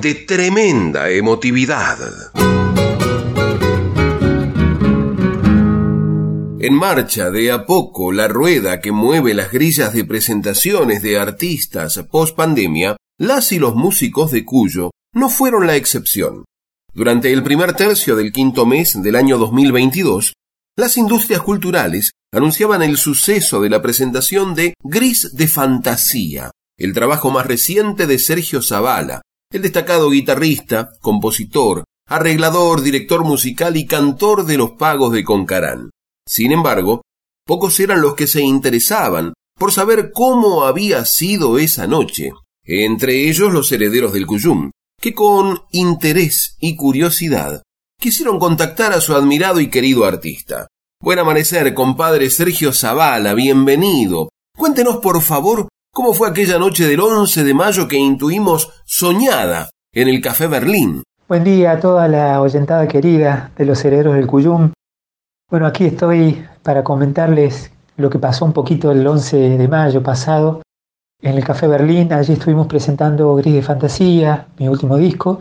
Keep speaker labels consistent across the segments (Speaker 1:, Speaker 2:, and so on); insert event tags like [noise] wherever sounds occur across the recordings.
Speaker 1: de tremenda emotividad. En marcha de a poco la rueda que mueve las grillas de presentaciones de artistas post pandemia, las y los músicos de Cuyo no fueron la excepción. Durante el primer tercio del quinto mes del año 2022, las industrias culturales anunciaban el suceso de la presentación de Gris de Fantasía, el trabajo más reciente de Sergio Zavala, el destacado guitarrista, compositor, arreglador, director musical y cantor de los pagos de Concarán. Sin embargo, pocos eran los que se interesaban por saber cómo había sido esa noche, entre ellos los herederos del Cuyum, que con interés y curiosidad quisieron contactar a su admirado y querido artista. Buen amanecer, compadre Sergio Zavala, bienvenido. Cuéntenos, por favor, cómo fue aquella noche del 11 de mayo que intuimos soñada en el Café Berlín.
Speaker 2: Buen día a toda la oyentada querida de los herederos del Cuyum. Bueno, aquí estoy para comentarles lo que pasó un poquito el 11 de mayo pasado en el Café Berlín. Allí estuvimos presentando Gris de Fantasía, mi último disco.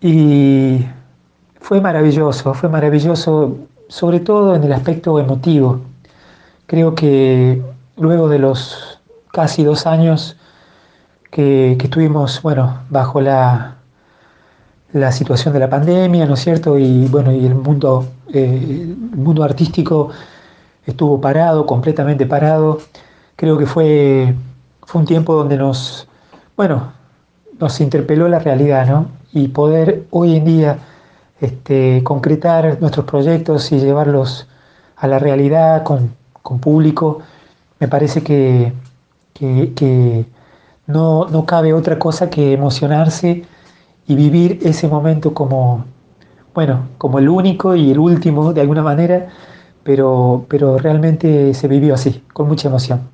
Speaker 2: Y fue maravilloso, fue maravilloso, sobre todo en el aspecto emotivo. Creo que luego de los casi dos años que, estuvimos, bueno, bajo la, la situación de la pandemia, ¿no es cierto? Y bueno, y el mundo, eh, el mundo artístico estuvo parado, completamente parado. Creo que fue fue un tiempo donde nos, bueno, nos interpeló la realidad, ¿no? Y poder hoy en día este, concretar nuestros proyectos y llevarlos a la realidad con, público, me parece que, no, no, cabe otra cosa que emocionarse y vivir ese momento como, bueno, como el único y el último de alguna manera, pero, pero realmente se vivió así, con mucha emoción.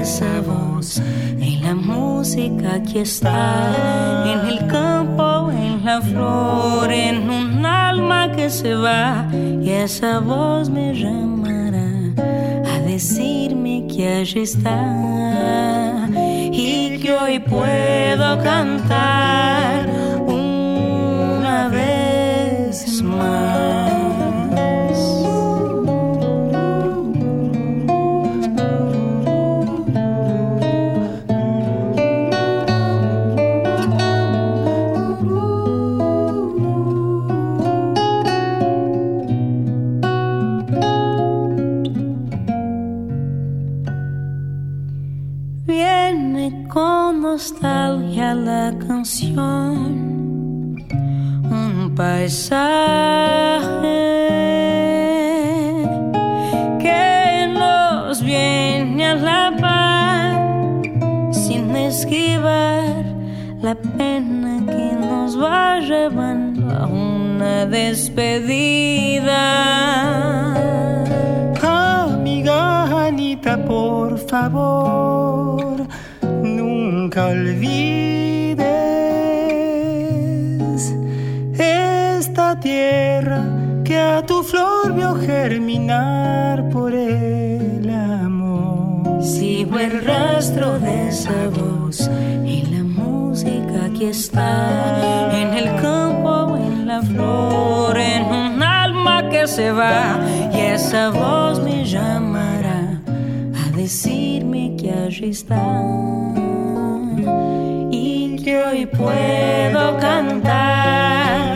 Speaker 3: esa voz. En la música que está en el campo, en la flor, en un alma que se va. Y esa voz me llamará a decirme que allí está. Y que hoy puedo cantar una vez más. Paisaje que nos viene a la par sin esquivar la pena que nos va llevando a una despedida.
Speaker 4: Amiga Anita, por favor, tu flor vio germinar por el amor.
Speaker 3: Sigo el rastro de esa voz en la música que está. En el campo, en la flor, en un alma que se va. Y esa voz me llamará a decirme que allí está. Y que hoy puedo cantar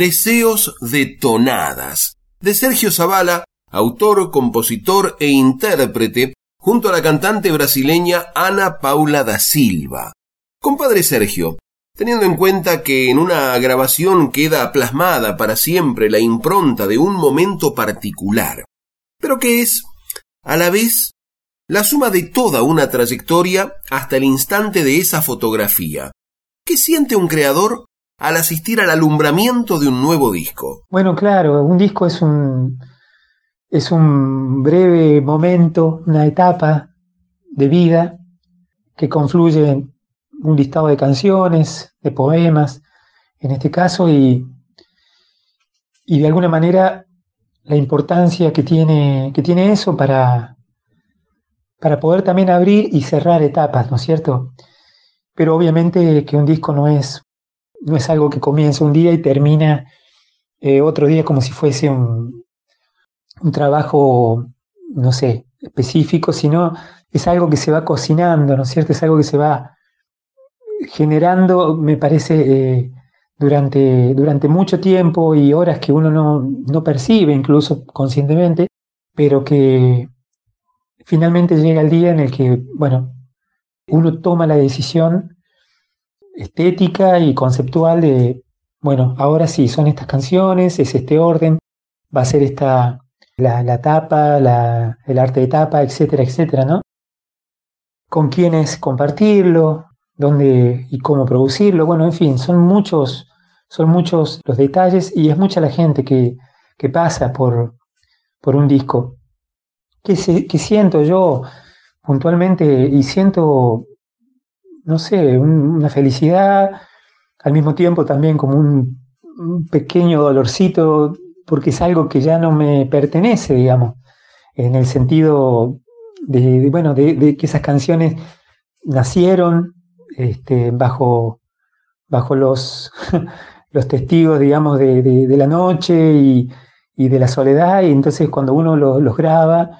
Speaker 1: Deseos de tonadas, de Sergio Zavala, autor, compositor e intérprete, junto a la cantante brasileña Ana Paula da Silva. Compadre Sergio, teniendo en cuenta que en una grabación queda plasmada para siempre la impronta de un momento particular, pero que es, a la vez, la suma de toda una trayectoria hasta el instante de esa fotografía. ¿Qué siente un creador al asistir al alumbramiento de un nuevo disco?
Speaker 2: Bueno, claro, un disco es un, es un breve momento, una etapa de vida que confluye en un listado de canciones, de poemas, en este caso, y, y de alguna manera la importancia que tiene, que tiene eso para, para poder también abrir y cerrar etapas, ¿no es cierto? Pero obviamente que un disco no es, no es algo que comienza un día y termina eh, otro día como si fuese un, un trabajo, no sé, específico, sino es algo que se va cocinando, ¿no es cierto? Es algo que se va generando, me parece, eh, durante, durante mucho tiempo y horas que uno no, no percibe, incluso conscientemente, pero que finalmente llega el día en el que, bueno, uno toma la decisión estética y conceptual de, bueno, ahora sí, son estas canciones, es este orden, va a ser esta, la, la tapa, la, el arte de tapa, etcétera, etcétera, ¿no? Con quiénes compartirlo, dónde y cómo producirlo, bueno, en fin, son muchos, son muchos los detalles y es mucha la gente que, que pasa por, por un disco. ¿Qué, se, qué siento yo puntualmente? Y siento, no sé, un- una felicidad, al mismo tiempo también como un, pequeño dolorcito, porque es algo que ya no me pertenece, digamos, en el sentido de, bueno, de, que esas canciones nacieron este, bajo, bajo los, [laughs] los testigos, digamos, de, de- la noche y, y de la soledad, y entonces cuando uno lo- los graba,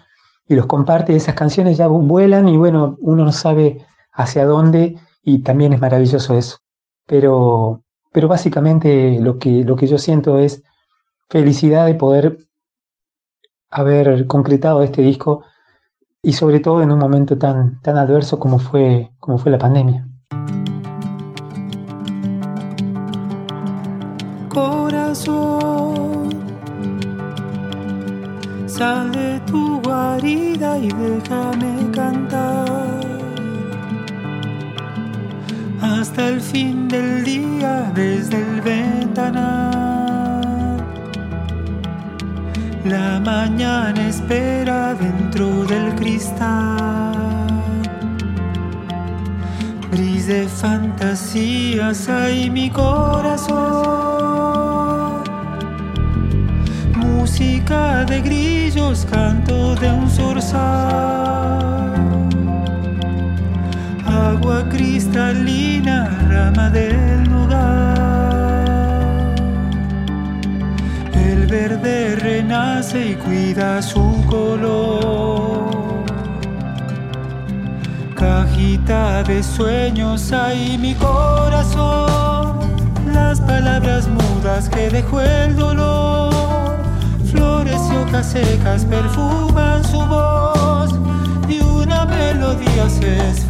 Speaker 2: y los comparte, esas canciones ya vuelan y bueno, uno no sabe hacia dónde y también es maravilloso eso. Pero, pero básicamente lo que, lo que yo siento es felicidad de poder haber concretado este disco y sobre todo en un momento tan, tan adverso como fue, como fue la pandemia.
Speaker 4: Corazón, sal de tu guarida y déjame cantar hasta el fin del día desde el ventanal. La mañana espera dentro del cristal. Gris de fantasías hay mi corazón. Música de grillos, canto de un zorzal. Agua cristalina, rama del lugar. verde renace y cuida su color. Cajita de sueños hay mi corazón, las palabras mudas que dejó el dolor. Flores y hojas secas perfuman su voz y una melodía se.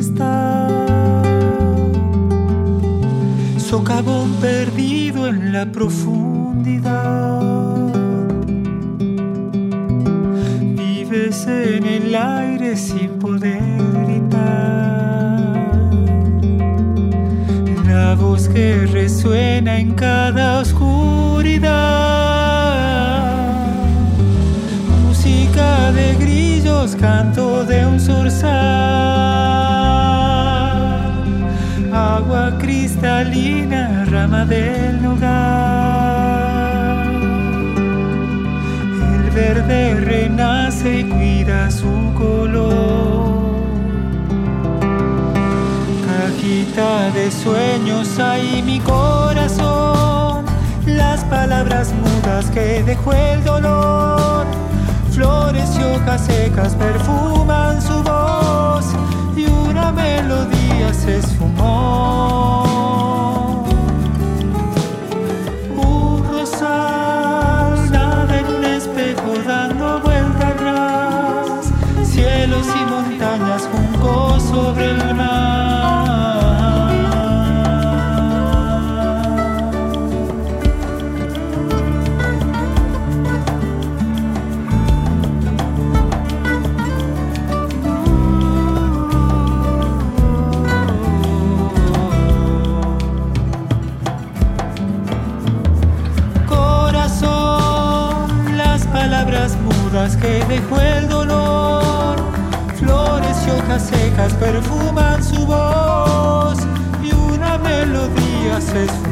Speaker 4: está. Socavón perdido en la profunda Vives en el aire sin poder gritar. La voz que resuena en cada oscuridad. Música de grillos, canto del hogar. verde renace y cuida su color. Cajita de sueños hay mi corazón, las palabras mudas que dejó el dolor. Flores y hojas secas perfuman su voz y una melodía se esfumó. Perfuman su voz y una melodía se esfumó.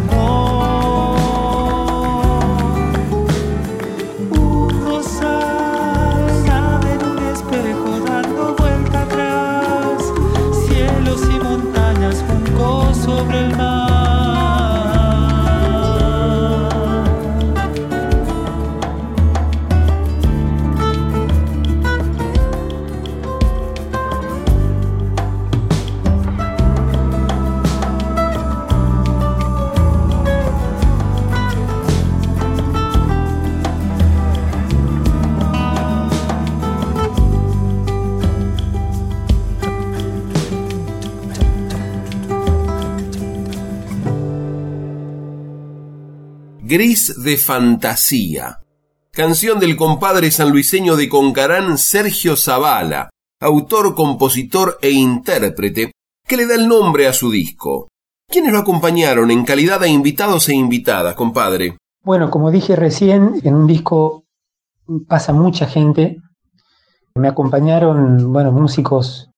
Speaker 1: De Fantasía. Canción del compadre sanluiseño de Concarán Sergio Zavala, autor, compositor e intérprete, que le da el nombre a su disco. ¿Quiénes lo acompañaron en calidad de invitados e invitadas, compadre?
Speaker 2: Bueno, como dije recién, en un disco pasa mucha gente. Me acompañaron, bueno, músicos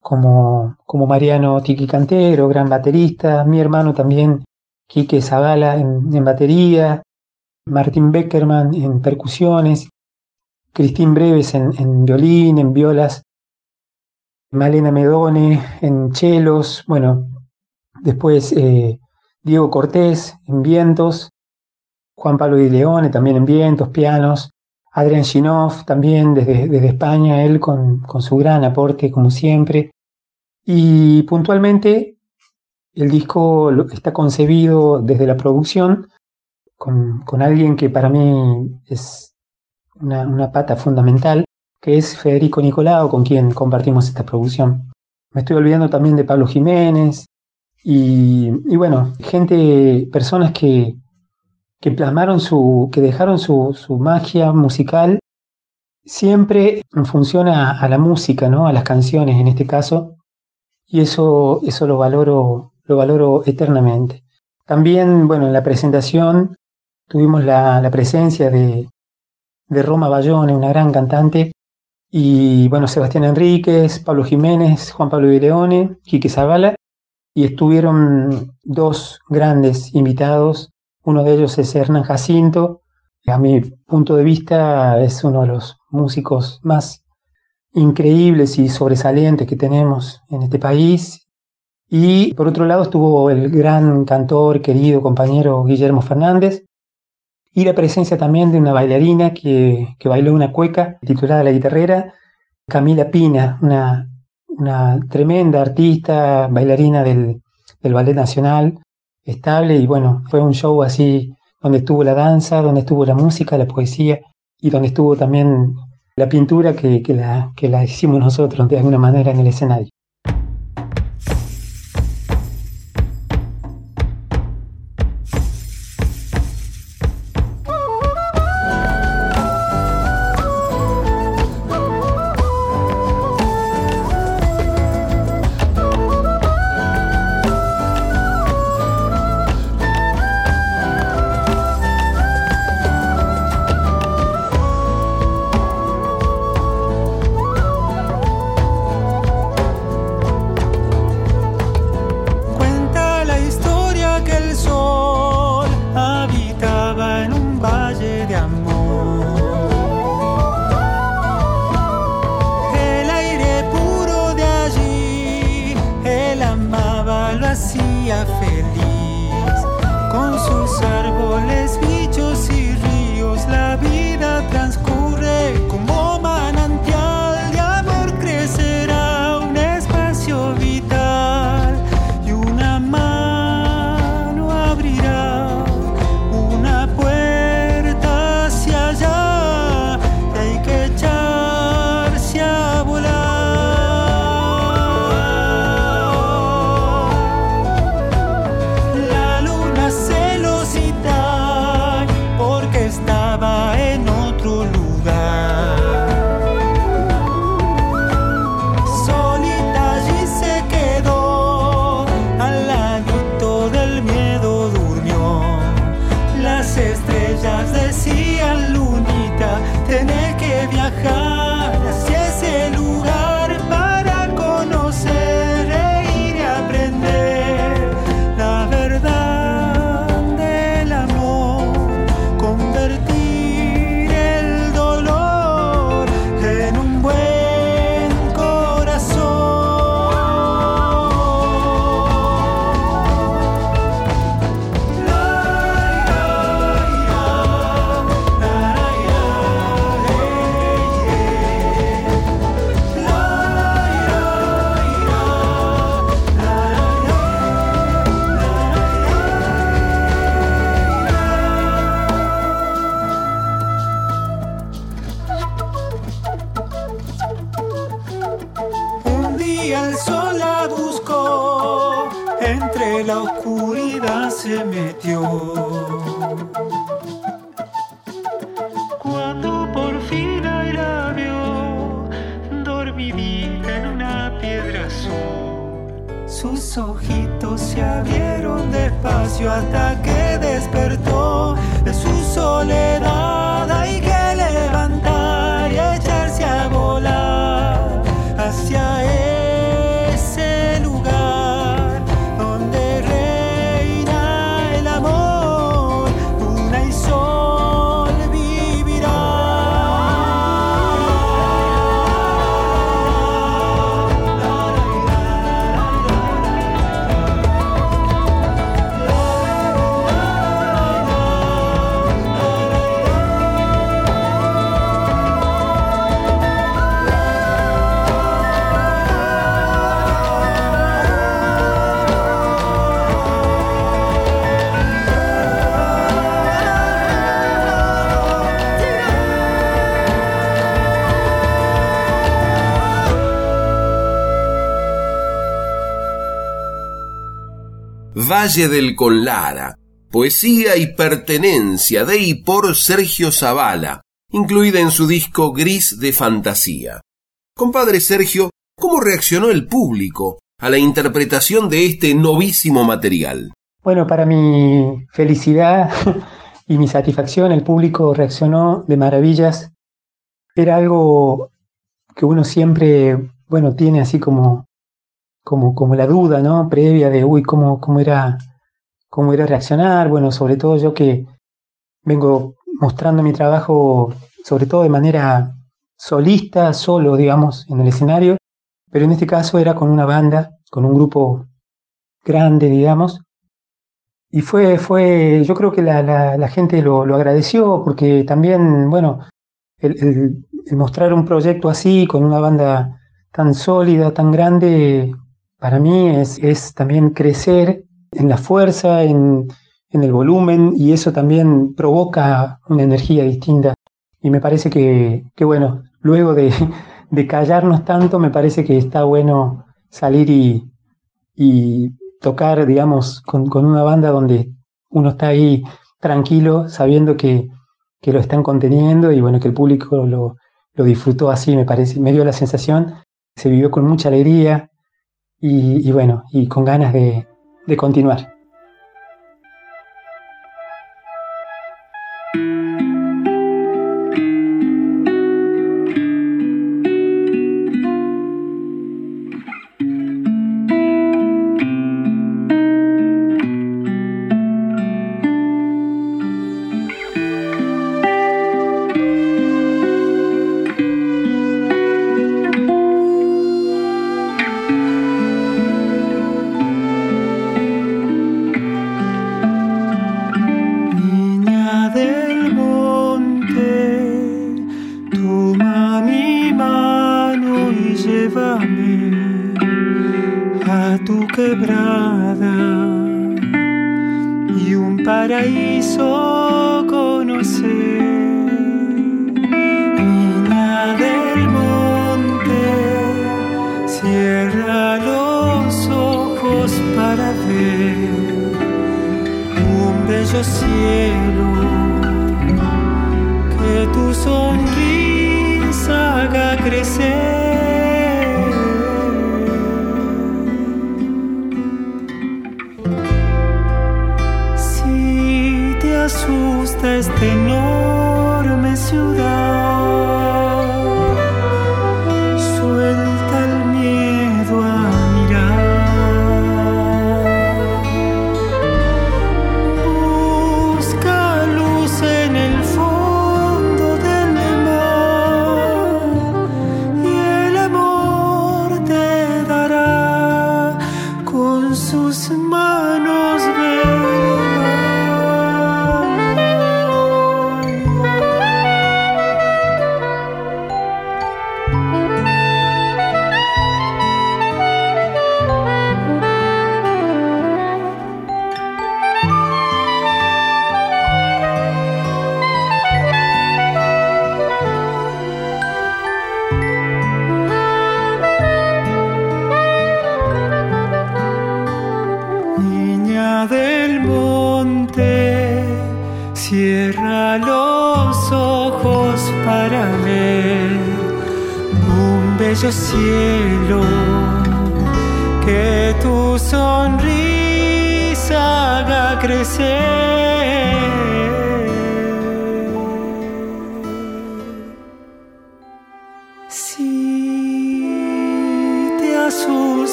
Speaker 2: como, como Mariano Tiki Cantero, gran baterista, mi hermano también, Quique Zagala en, batería, Martín Beckerman en percusiones, Cristín Breves en, violín, en violas, Malena Medone en chelos, bueno, después eh, Diego Cortés en vientos, Juan Pablo Di Leone también en vientos, pianos, Adrián Ginov también desde, España, él con, su gran aporte como siempre. Y puntualmente el disco está concebido desde la producción con, alguien que para mí es una, pata fundamental, que es Federico Nicolau, con quien compartimos esta producción. Me estoy olvidando también de Pablo Jiménez y, bueno, gente, personas que, que plasmaron su, que dejaron su, su magia musical siempre en función a, la música, ¿no? A las canciones en este caso. Y eso, eso lo valoro, lo valoro eternamente. También, bueno, en la presentación tuvimos la, la presencia de, de Roma Bayone, una gran cantante, y bueno, Sebastián Enríquez, Pablo Jiménez, Juan Pablo Leone, Quique Zavala, y estuvieron dos grandes invitados uno de ellos es Hernán Jacinto, a mi punto de vista es uno de los músicos más increíbles y sobresalientes que tenemos en este país. Y por otro lado estuvo el gran cantor, querido compañero Guillermo Fernández, y la presencia también de una bailarina que, bailó una cueca titulada La Guitarrera, Camila Pina, una, una tremenda artista, bailarina del, del Ballet Nacional, estable y bueno, fue un show así donde estuvo la danza, donde estuvo la música, la poesía y donde estuvo también la pintura que, que, la, que la hicimos nosotros de alguna manera en el escenario.
Speaker 1: Valle del Conlara, poesía y pertenencia de y por Sergio Zavala, incluida en su disco Gris de Fantasía. Compadre Sergio, ¿cómo reaccionó el público a la interpretación de este novísimo material?
Speaker 2: Bueno, para mi felicidad [laughs] y mi satisfacción, el público reaccionó de maravillas. Era algo que uno siempre, bueno, tiene así como como, como la duda, ¿no? Previa de, uy, cómo, cómo, era, cómo era reaccionar. Bueno, sobre todo yo que vengo mostrando mi trabajo, sobre todo de manera solista, solo, digamos, en el escenario, pero en este caso era con una banda, con un grupo grande, digamos. Y fue, fue, yo creo que la, la, gente lo, lo, agradeció porque también, bueno, el, mostrar un proyecto así, con una banda tan sólida, tan grande, para mí es, también crecer en la fuerza, en, el volumen, y eso también provoca una energía distinta. Y me parece que, bueno, luego [laughs] de, callarnos tanto, me parece que está bueno salir y, y tocar, digamos, con, con, una banda donde uno está ahí tranquilo, sabiendo que, que, lo están conteniendo y bueno, que el público lo, lo disfrutó así, me parece, me dio la sensación, se vivió con mucha alegría, y, bueno, y con ganas de, de continuar.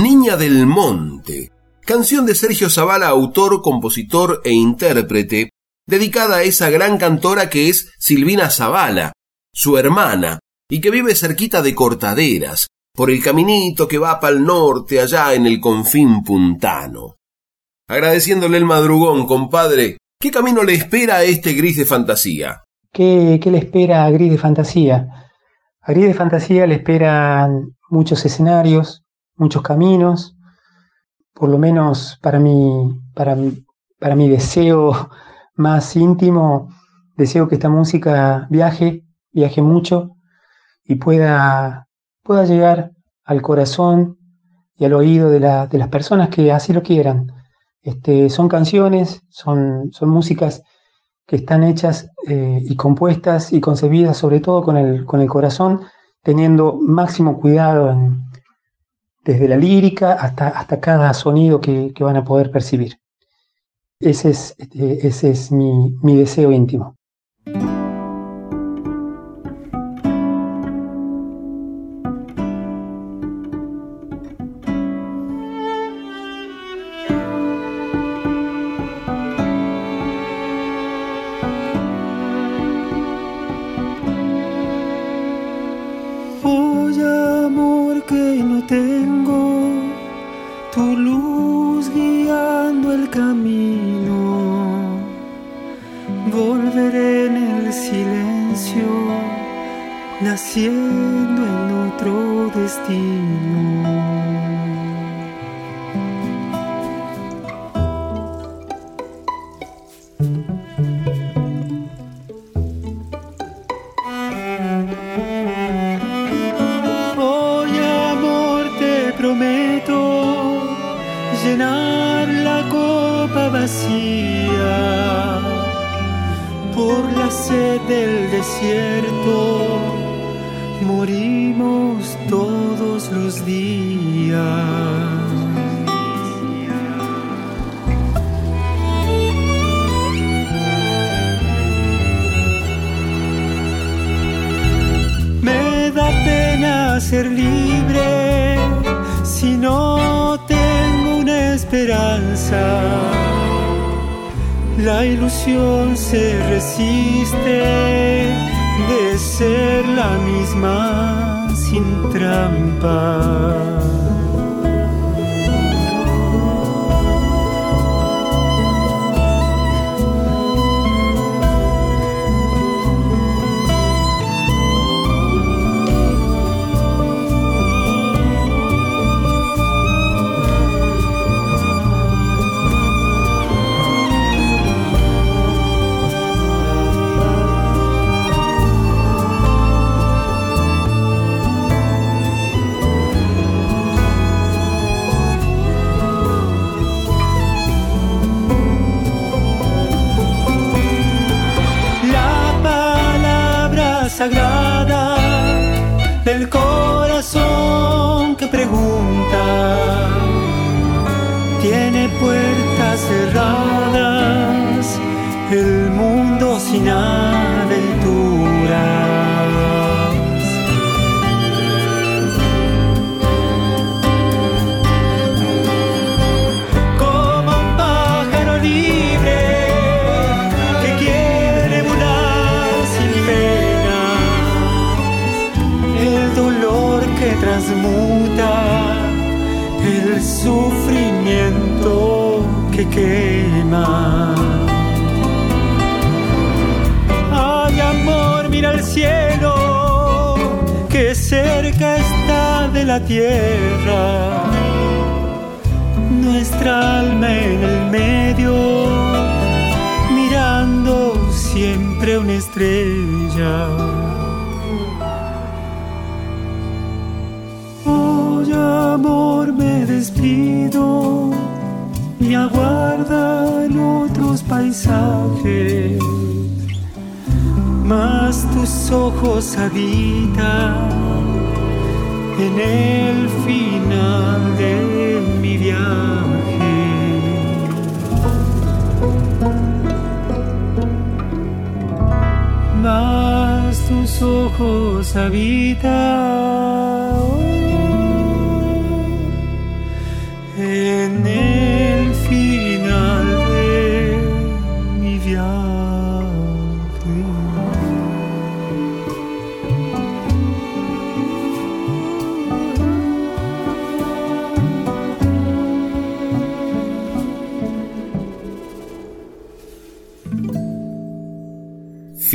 Speaker 1: Del Monte, canción de Sergio Zavala, autor, compositor e intérprete, dedicada a esa gran cantora que es Silvina Zavala, su hermana, y que vive cerquita de Cortaderas, por el caminito que va para el norte, allá en el confín puntano. Agradeciéndole el madrugón, compadre, ¿qué camino le espera a este gris de fantasía?
Speaker 4: ¿Qué, qué le espera a gris de fantasía? A gris de fantasía le esperan muchos escenarios, muchos caminos, por lo menos para mi, para, para mi deseo [laughs] más íntimo, deseo que esta música viaje, viaje mucho y pueda, pueda llegar al corazón y al oído de, de las personas que así lo quieran. Este, son canciones, son, son músicas que están hechas eh, y compuestas y concebidas sobre todo con el, con el corazón, teniendo máximo cuidado en, desde la lírica hasta, hasta cada sonido que, van a poder percibir. Ese es, este, ese es mi, mi deseo íntimo. olhar.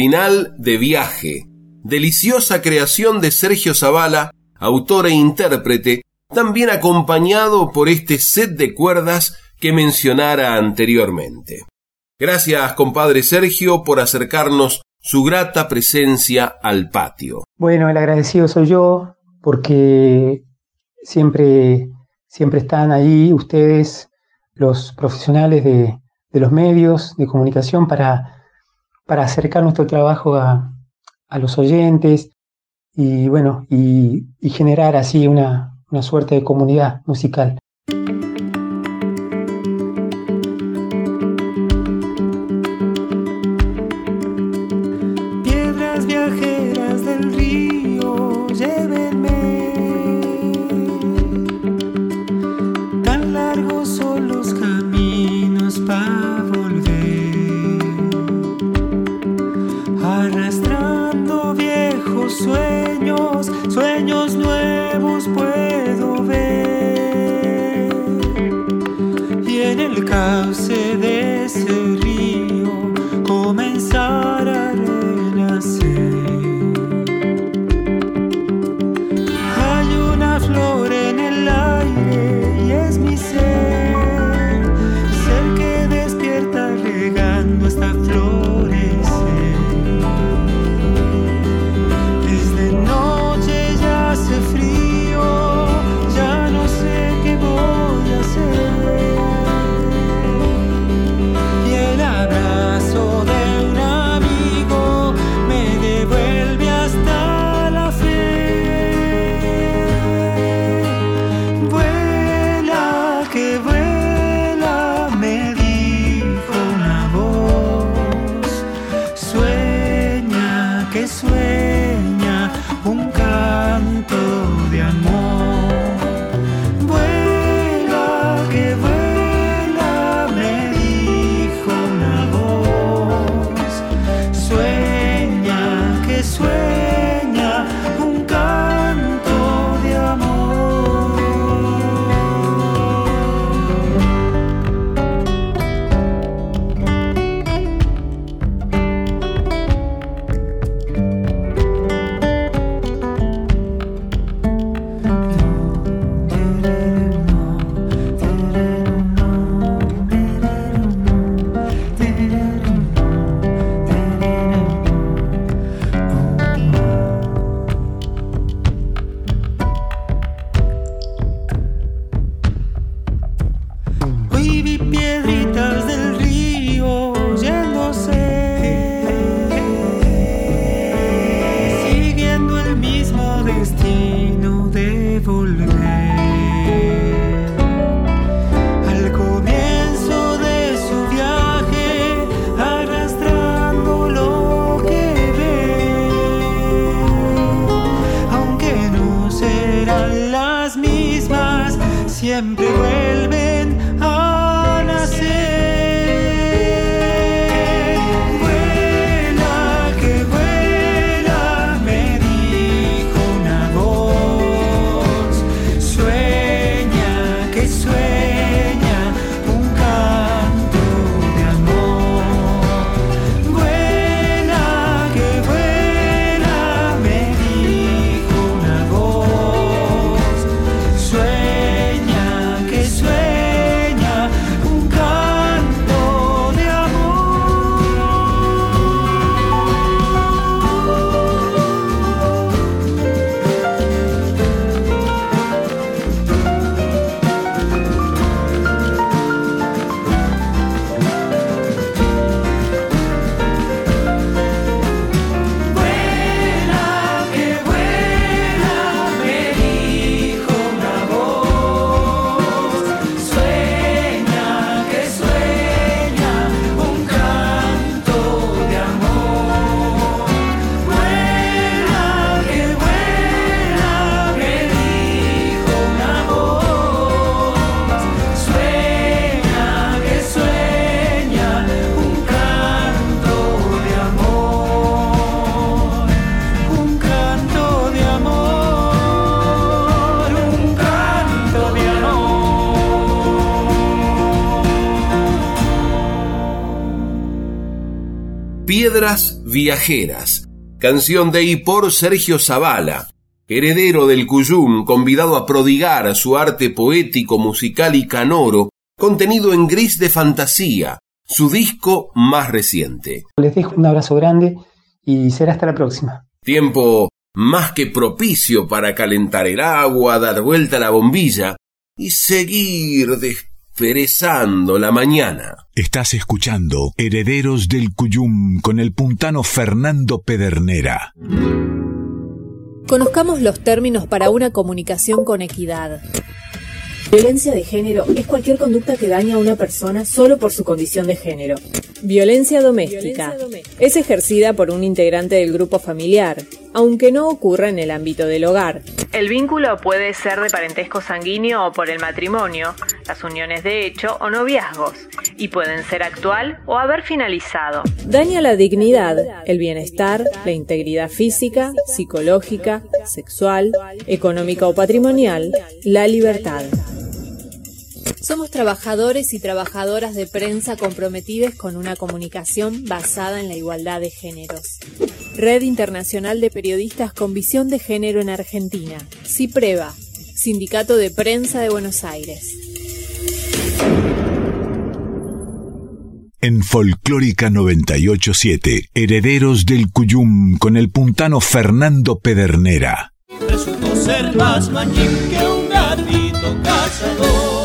Speaker 4: Final de viaje.
Speaker 1: Deliciosa creación de Sergio Zavala, autor e intérprete, también acompañado por este set de cuerdas que mencionara anteriormente. Gracias, compadre Sergio, por acercarnos su grata presencia al patio.
Speaker 2: Bueno, el agradecido soy yo porque siempre, siempre están ahí ustedes, los profesionales de, de los medios de comunicación, para, para acercar nuestro trabajo a, los oyentes y bueno, y, y generar así una, una suerte de comunidad musical.
Speaker 4: sueña un canto de
Speaker 1: amor. Viajeras, canción de y por Sergio Zavala, heredero del Cuyum, convidado a prodigar su arte poético, musical y canoro, contenido en Gris de Fantasía, su disco más reciente.
Speaker 2: Les dejo un abrazo grande y será hasta la próxima.
Speaker 1: Tiempo más que propicio para calentar el agua, dar vuelta a la bombilla y seguir desperezando la mañana.
Speaker 5: Estás escuchando Herederos del Cuyum con el puntano Fernando Pedernera.
Speaker 6: Conozcamos los términos para una comunicación con equidad. Violencia de género es cualquier conducta que daña a una persona solo por su condición de género. Violencia doméstica es ejercida por un integrante del grupo familiar, aunque no ocurra en el ámbito del hogar. El vínculo puede ser de parentesco sanguíneo o por el matrimonio, las uniones de hecho o noviazgos, y pueden ser actual o haber finalizado. Daña la dignidad, el bienestar, la integridad física, psicológica, sexual, económica o patrimonial, la libertad. Somos trabajadores y trabajadoras de prensa comprometidos con una comunicación basada en la igualdad de géneros. Red Internacional de Periodistas con Visión de Género en Argentina. CIPREVA, Sindicato de Prensa de Buenos Aires.
Speaker 5: En Folclórica 987, Herederos del Cuyum con el puntano Fernando Pedernera.
Speaker 4: Resultó ser más mañín que un gatito cazador.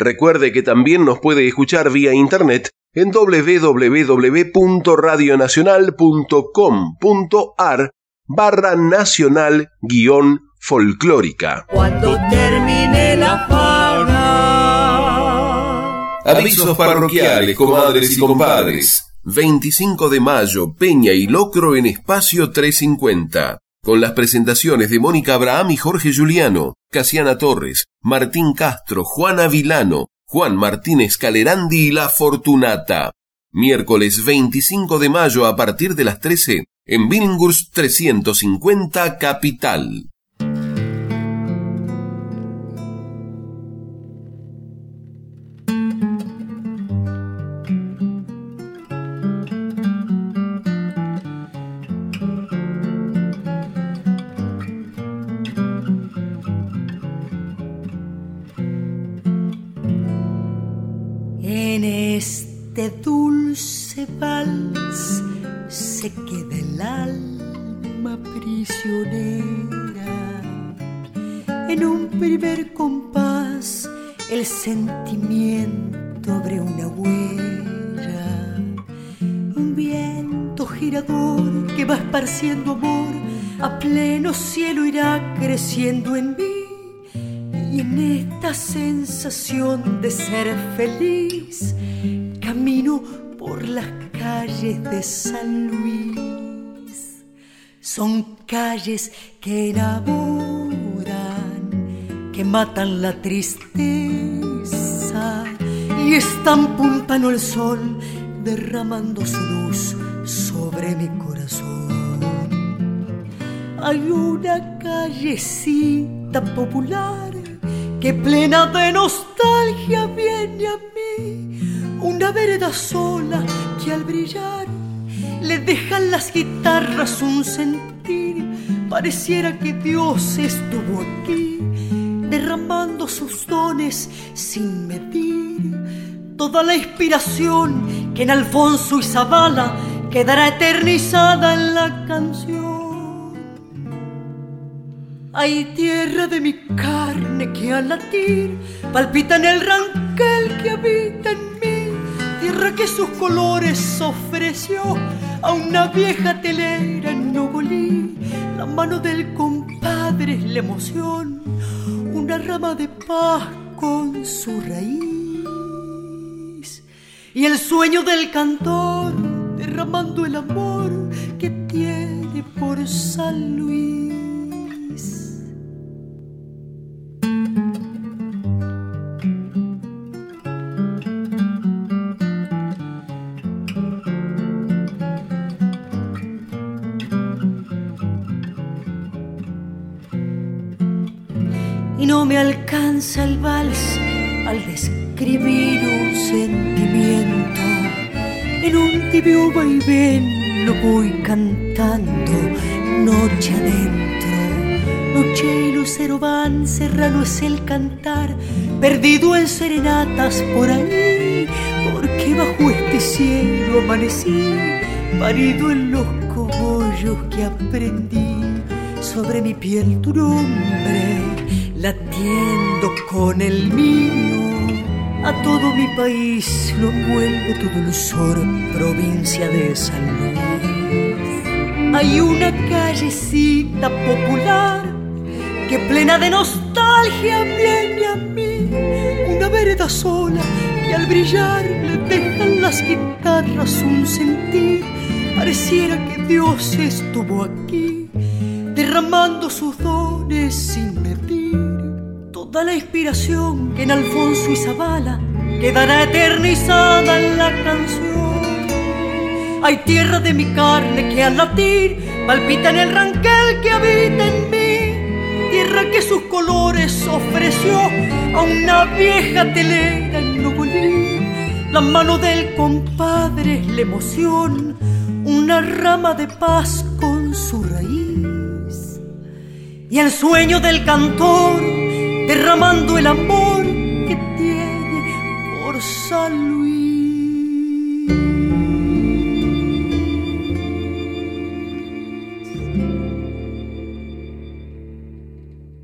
Speaker 1: Recuerde que también nos puede escuchar vía internet en www.radionacional.com.ar barra nacional guion folclórica.
Speaker 4: Cuando termine la fauna.
Speaker 1: Avisos parroquiales, comadres y compadres. 25 de mayo, Peña y Locro en Espacio 350. Con las presentaciones de Mónica Abraham y Jorge Juliano, Casiana Torres, Martín Castro, Juana Vilano, Juan Martínez Calerandi y La Fortunata. Miércoles 25 de mayo a partir de las 13 en Billinghurst 350 Capital.
Speaker 7: Feliz, camino por las calles de San Luis. Son calles que enamoran, que matan la tristeza y están puntando el sol, derramando su luz sobre mi corazón. Hay una callecita popular que plena de nostalgia viene a mí, una vereda sola que al brillar le dejan las guitarras un sentir, pareciera que Dios estuvo aquí, derramando sus dones sin medir, toda la inspiración que en Alfonso y Zavala quedará eternizada en la canción. Hay tierra de mi carne que al latir palpita en el ranquel que habita en mí, tierra que sus colores ofreció a una vieja telera en Nogolí. La mano del compadre es la emoción, una rama de paz con su raíz. Y el sueño del cantor derramando el amor que tiene por San Luis. Me alcanza el vals al describir un sentimiento. En un tibio vaivén lo voy cantando noche adentro. Noche y lucero van, serrano es el cantar, perdido en serenatas por ahí, porque bajo este cielo amanecí, parido en los cogollos que aprendí sobre mi piel tu nombre, latiendo con el mío. A todo mi país lo envuelve tu dulzor, provincia de San Luis. Hay una callecita popular que plena de nostalgia viene a mí, una vereda sola que al brillar le dejan las guitarras un sentir. Pareciera que Dios estuvo aquí derramando sus dones sin. Toda la inspiración que en Alfonso y Zabala quedará eternizada en la canción. Hay tierra de mi carne que al latir palpita en el ranquel que habita en mí. Tierra que sus colores ofreció a una vieja telera en Nogolí. La mano del compadre es la emoción, una rama de paz con su raíz y el sueño del cantor derramando el amor que tiene por San Luis.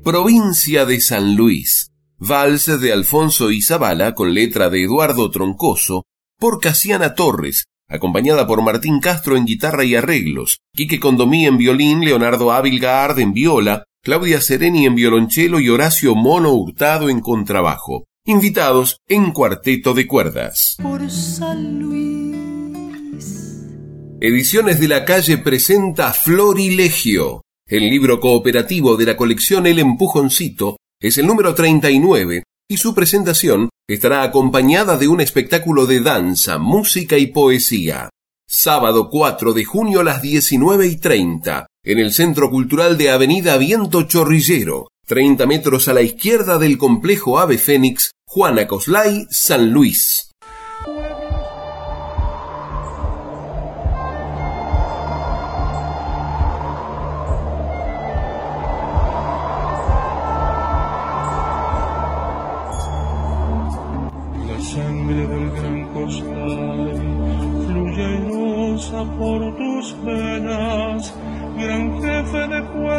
Speaker 1: Provincia de San Luis. Vals de Alfonso Izabala con letra de Eduardo Troncoso por Casiana Torres, acompañada por Martín Castro en guitarra y arreglos, Quique Condomí en violín, Leonardo Avilgaard en viola, Claudia Sereni en violonchelo y Horacio Mono Hurtado en contrabajo. Invitados en cuarteto de cuerdas.
Speaker 7: Por San Luis.
Speaker 1: Ediciones de la calle presenta Florilegio. El libro cooperativo de la colección El Empujoncito es el número 39 y su presentación estará acompañada de un espectáculo de danza, música y poesía. Sábado 4 de junio a las 19 y 30 en el Centro Cultural de Avenida Viento Chorrillero, 30 metros a la izquierda del complejo Ave Fénix, Juana Coslay, San Luis.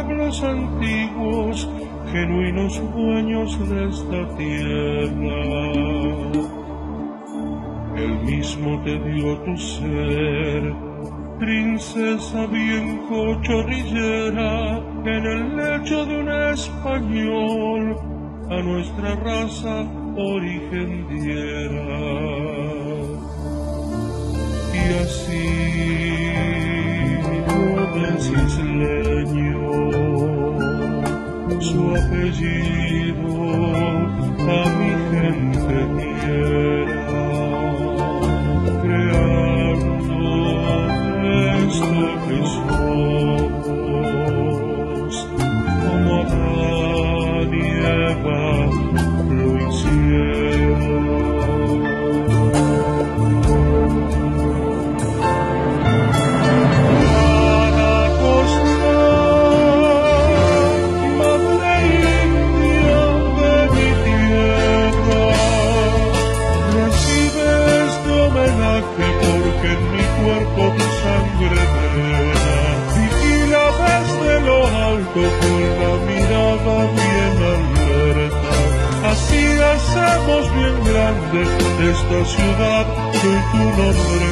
Speaker 8: Pueblos antiguos, genuinos dueños de esta tierra. Él mismo te dio tu ser, princesa bien cochorrillera, en el lecho de un español, a nuestra raza origen diera. Y así su apellido a mi gente tierra, creando esto que esta ciudad que tu nombre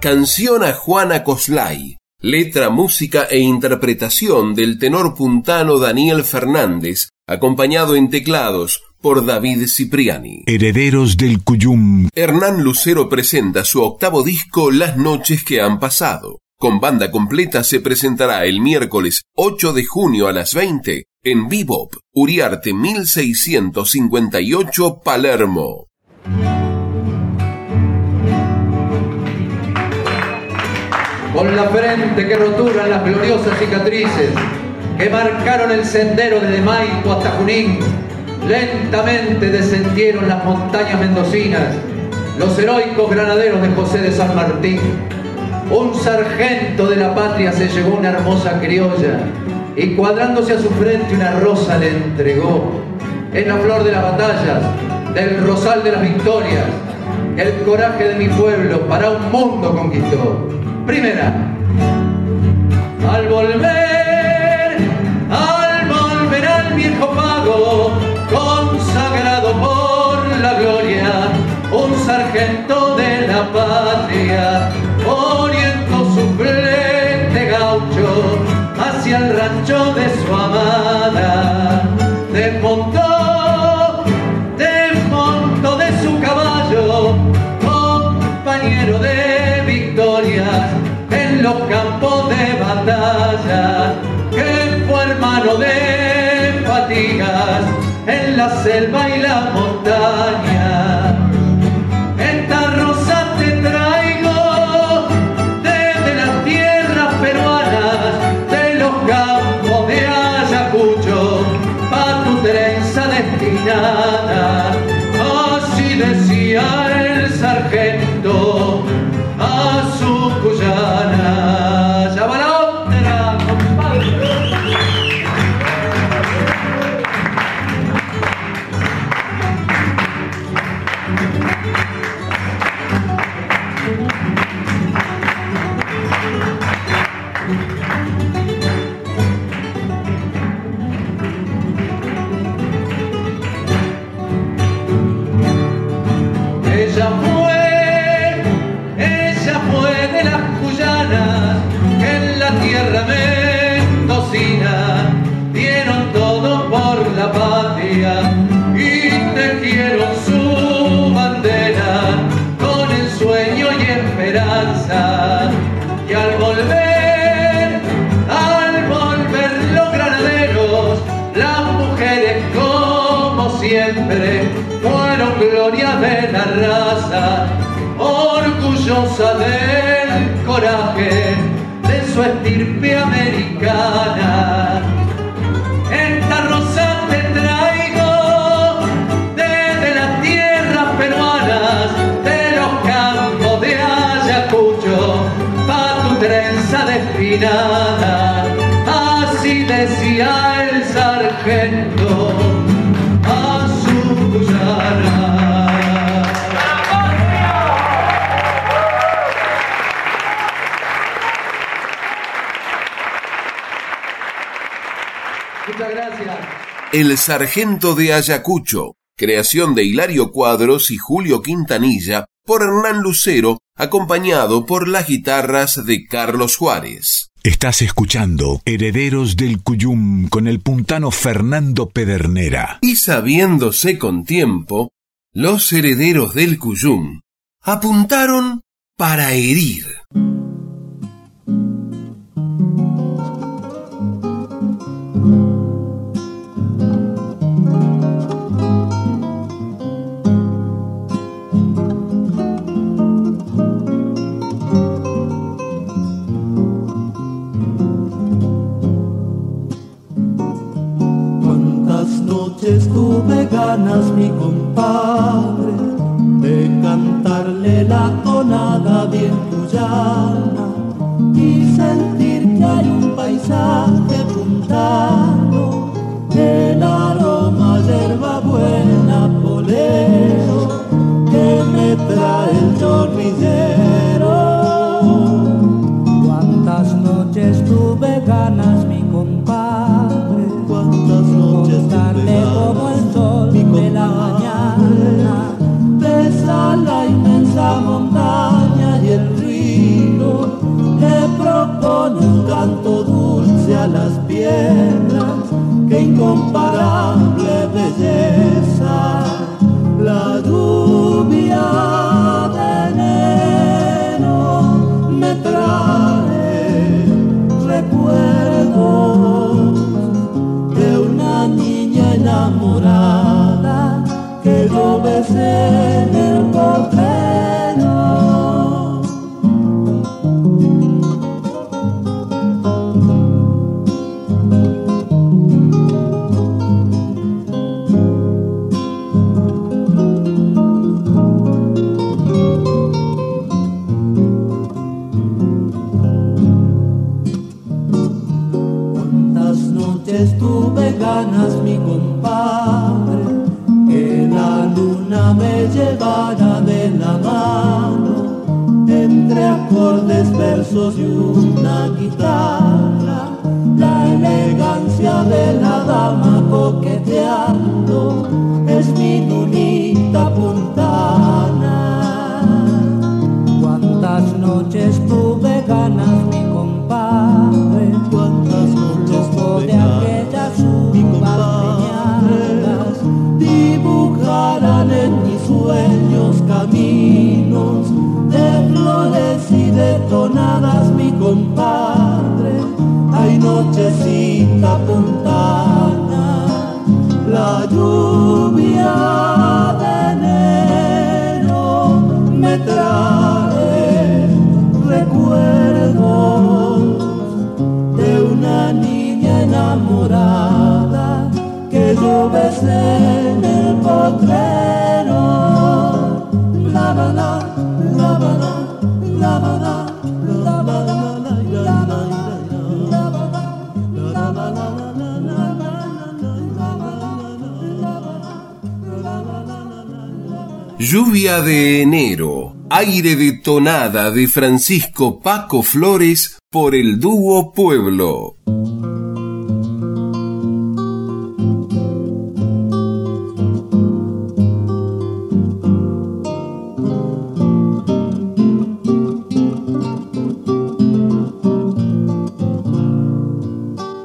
Speaker 1: Canción a Juana Coslay. Letra, música e interpretación del tenor puntano Daniel Fernández, acompañado en teclados por David Cipriani.
Speaker 5: Herederos del Cuyum.
Speaker 1: Hernán Lucero presenta su octavo disco Las noches que han pasado. Con banda completa se presentará el miércoles 8 de junio a las 20 En Bebop, Uriarte 1658, Palermo.
Speaker 9: Con la frente que roturan las gloriosas cicatrices que marcaron el sendero desde Maipo hasta Junín, lentamente descendieron las montañas mendocinas los heroicos granaderos de José de San Martín. Un sargento de la patria se llevó una hermosa criolla y cuadrándose a su frente una rosa le entregó. En la flor de las batallas, del rosal de las victorias, el coraje de mi pueblo para un mundo conquistó. Primera, al volver, patria, orientó su frente gaucho hacia el rancho de su amada. Desmontó, desmontó de su caballo, compañero de victorias en los campos de batalla, que fue hermano de fatigas en la selva y la montaña. Sargento de Ayacucho,
Speaker 1: creación de Hilario Cuadros y Julio Quintanilla, por Hernán Lucero, acompañado por las guitarras de Carlos Juárez.
Speaker 5: Estás escuchando Herederos del Cuyum con el puntano Fernando Pedernera.
Speaker 1: Y sabiéndose con tiempo, los herederos del Cuyum apuntaron para herir.
Speaker 3: Llevara de la mano, entre acordes, versos y una guitarra, la elegancia de la dama coqueteando es mi lunita puntana. Cuántas noches sueños caminos de flores y de tonadas mi compadre. Hay nochecita puntana, la lluvia de enero me trae recuerdos de una niña enamorada que yo besé en el potrero.
Speaker 1: Lluvia de enero, aire de tonada de Francisco Paco Flores por el dúo Pueblo.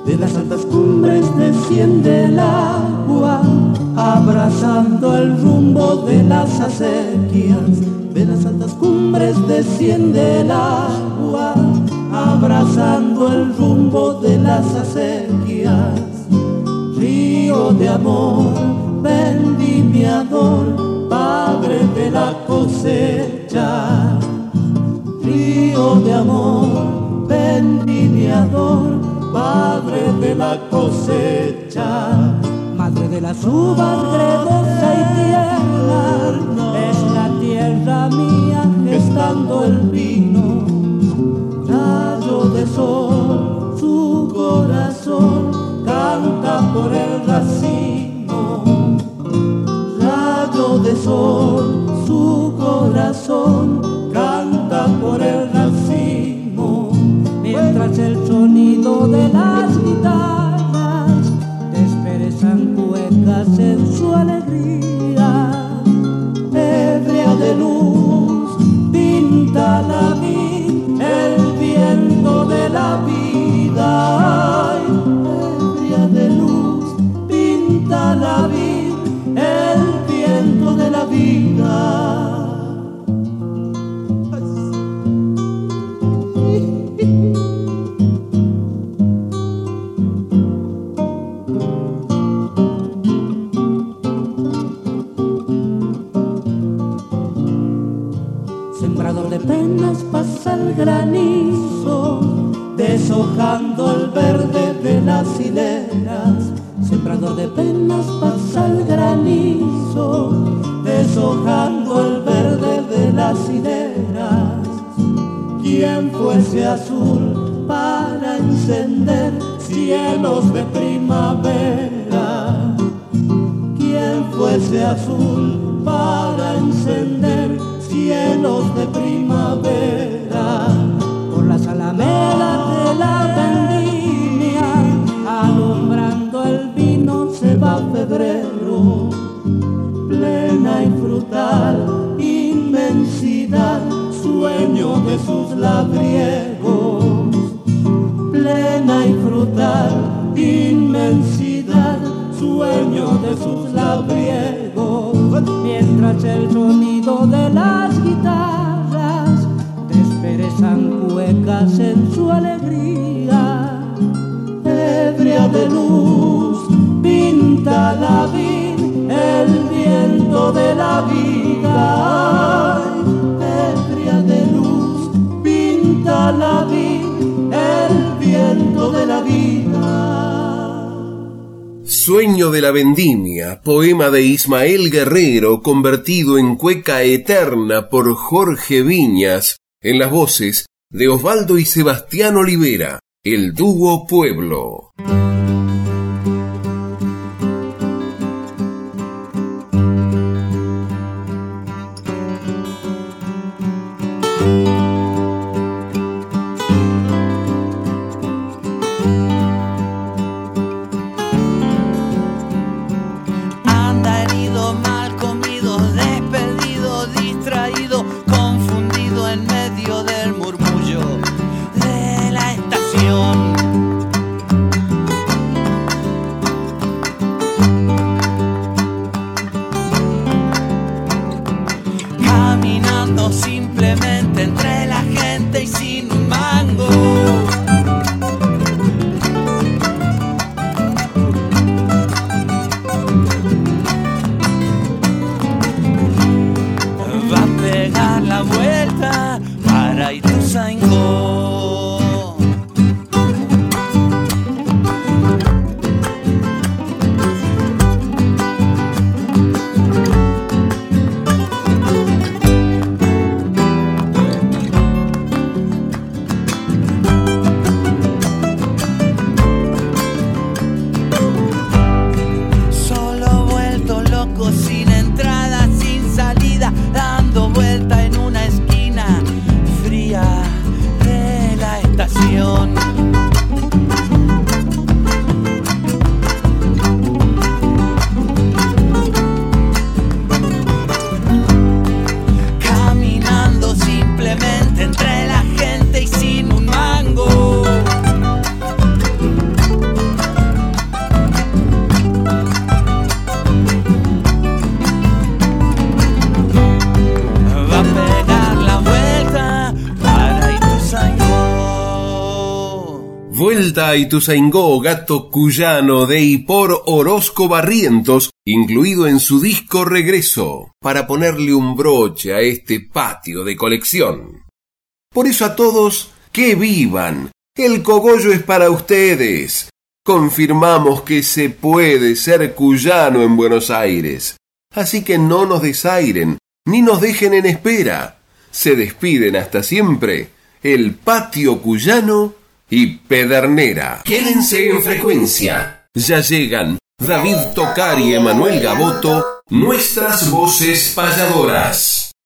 Speaker 3: De las altas cumbres desciende agua, abrazando el rumbo de las acequias. De las altas cumbres desciende el agua, abrazando el rumbo de las acequias. Río de amor, vendimiador, padre de la cosecha. Río de amor, vendimiador, padre de la cosecha, de las uvas gredosa y tierna, es la tierra mía gestando el vino, rayo de sol, su corazón canta por el racimo, rayo de sol, su corazón canta por el racimo, mientras el sonido de las faces Pasa el granizo, deshojando el verde de las hileras. Sembrador de penas pasa el granizo, deshojando el verde de las hileras. ¿Quién fuese azul para encender cielos de primavera? ¿Quién fuese azul para encender cielos de primavera?
Speaker 1: Poema de Ismael Guerrero convertido en cueca eterna por Jorge Viñas, en las voces de Osvaldo y Sebastián Olivera, el dúo Pueblo. Para Ituzaingó, gato cuyano de y por Orozco Barrientos, incluido en su disco Regreso, para ponerle un broche a este patio de colección. Por eso a todos, que vivan. El cogollo es para ustedes. Confirmamos que se puede ser cuyano en Buenos Aires. Así que no nos desairen, ni nos dejen en espera. Se despiden hasta siempre el patio cuyano y Pedernera. Quédense en frecuencia. Ya llegan David Tocar y Emanuel Gaboto, nuestras voces payadoras.